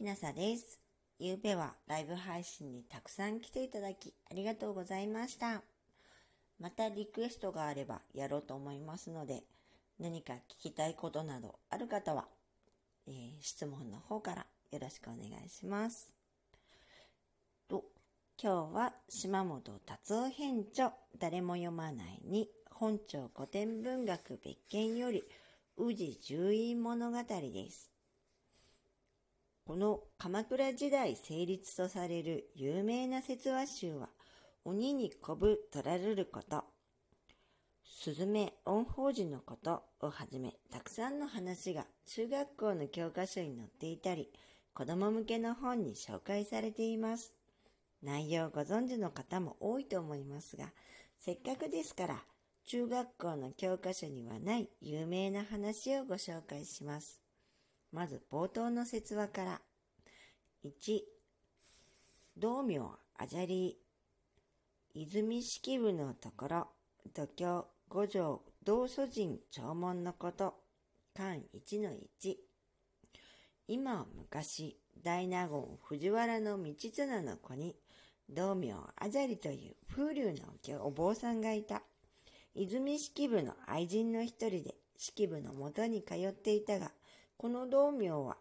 きなさです。ゆうべはライブ配信にたくさん来ていただきありがとうございました。またリクエストがあればやろうと思いますので、何か聞きたいことなどある方は、えー、質問の方からよろしくお願いします。と今日は島本達夫編著誰も読まないに本庁古典文学別件より宇治十院物語です。この鎌倉時代成立とされる有名な説話集は鬼にこぶ取られること、スズメ恩法寺のことをはじめたくさんの話が中学校の教科書に載っていたり子供向けの本に紹介されています。内容をご存知の方も多いと思いますが、せっかくですから、中学校の教科書にはない有名な話をご紹介します。まず冒頭の説話から。1、道明あじゃり、泉式部のところ、度胸。五条。道祖人弔問のこと、漢1の1。今は昔、大納言藤原道綱の子に、道明あじゃりという風流のお坊さんがいた。泉式部の愛人の一人で。式部のもとに通っていたが、この道明は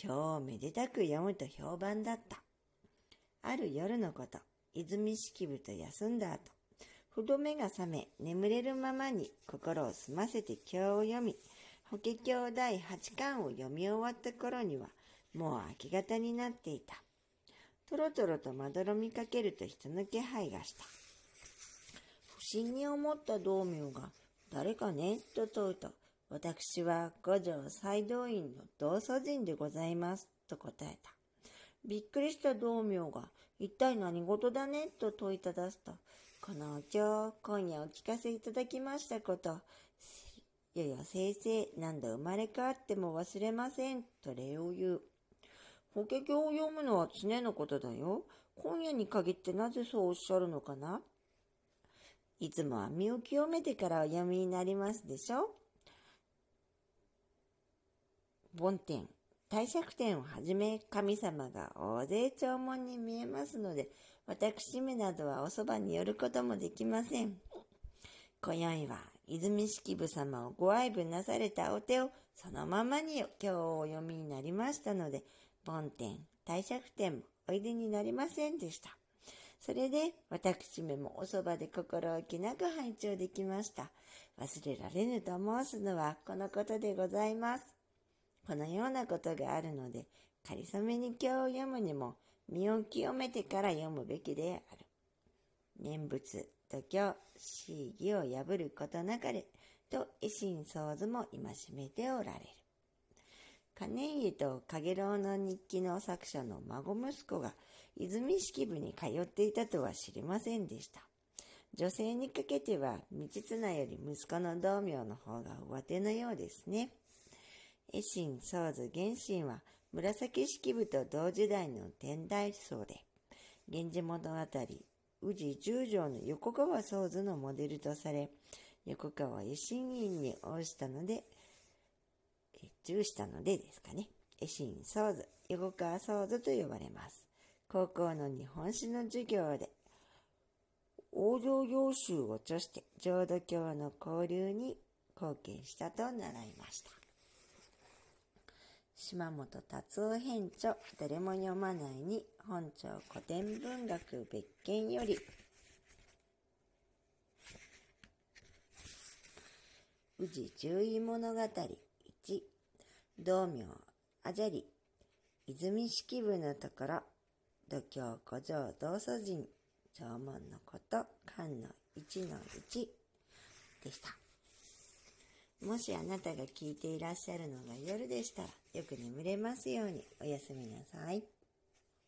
今日めでたく読むと評判だった。ある夜のこと、泉式部と休んだ後、ふと目が覚め、眠れるままに心を澄ませて経を読み、法華経第八巻を読み終わった頃には、もう明け方になっていた。とろとろとまどろみかけると人の気配がした。不審に思った道明が、誰かねと問うと、私は五条斎道院の道祖人でございます。と答えた。びっくりした道明が、一体何事だねと問いただすと、このお経、今夜お聞かせいただきましたこと、よよ先生、何度生まれ変わっても忘れません。と礼を言う。法華経を読むのは常のことだよ。今夜に限ってなぜそうおっしゃるのかないつもは身を清めてからお読みになりますでしょ梵天、帝釈天をはじめ神様が大勢弔問に見えますので、私めなどはおそばに寄ることもできません。今宵は泉式部様をご愛分なされたお手をそのままに今日お読みになりましたので、梵天、帝釈天もおいでになりませんでした。それで私めもおそばで心置きなく拝聴できました。忘れられぬと申すのはこのことでございます。このようなことがあるので、かりそめに今日読むにも身を清めてから読むべきである。念仏、度胸、詩義を破ることなかれ、と維新創図も戒めておられる。金家と影郎の日記の作者の孫息子が泉式部に通っていたとは知りませんでした。女性にかけては道綱より息子の道明の方が上手のようですね。維新創図原神は紫式部と同時代の天台僧で、源氏物語、宇治十条の横川宗図のモデルとされ、横川維新院に応じたので、重したのでですかね。維新創図、横川創図と呼ばれます。高校の日本史の授業で、往生要集を著して浄土教の交流に貢献したと習いました。島本達夫編著、誰も読まないに本庁古典文学別件より、宇治十位物語1道明あじゃり。泉式部のところ。度胸古城道祖人縄文のこと。漢の1の1でした。もしあなたが聞いていらっしゃるのが夜でしたらよく眠れますようにおやすみなさい。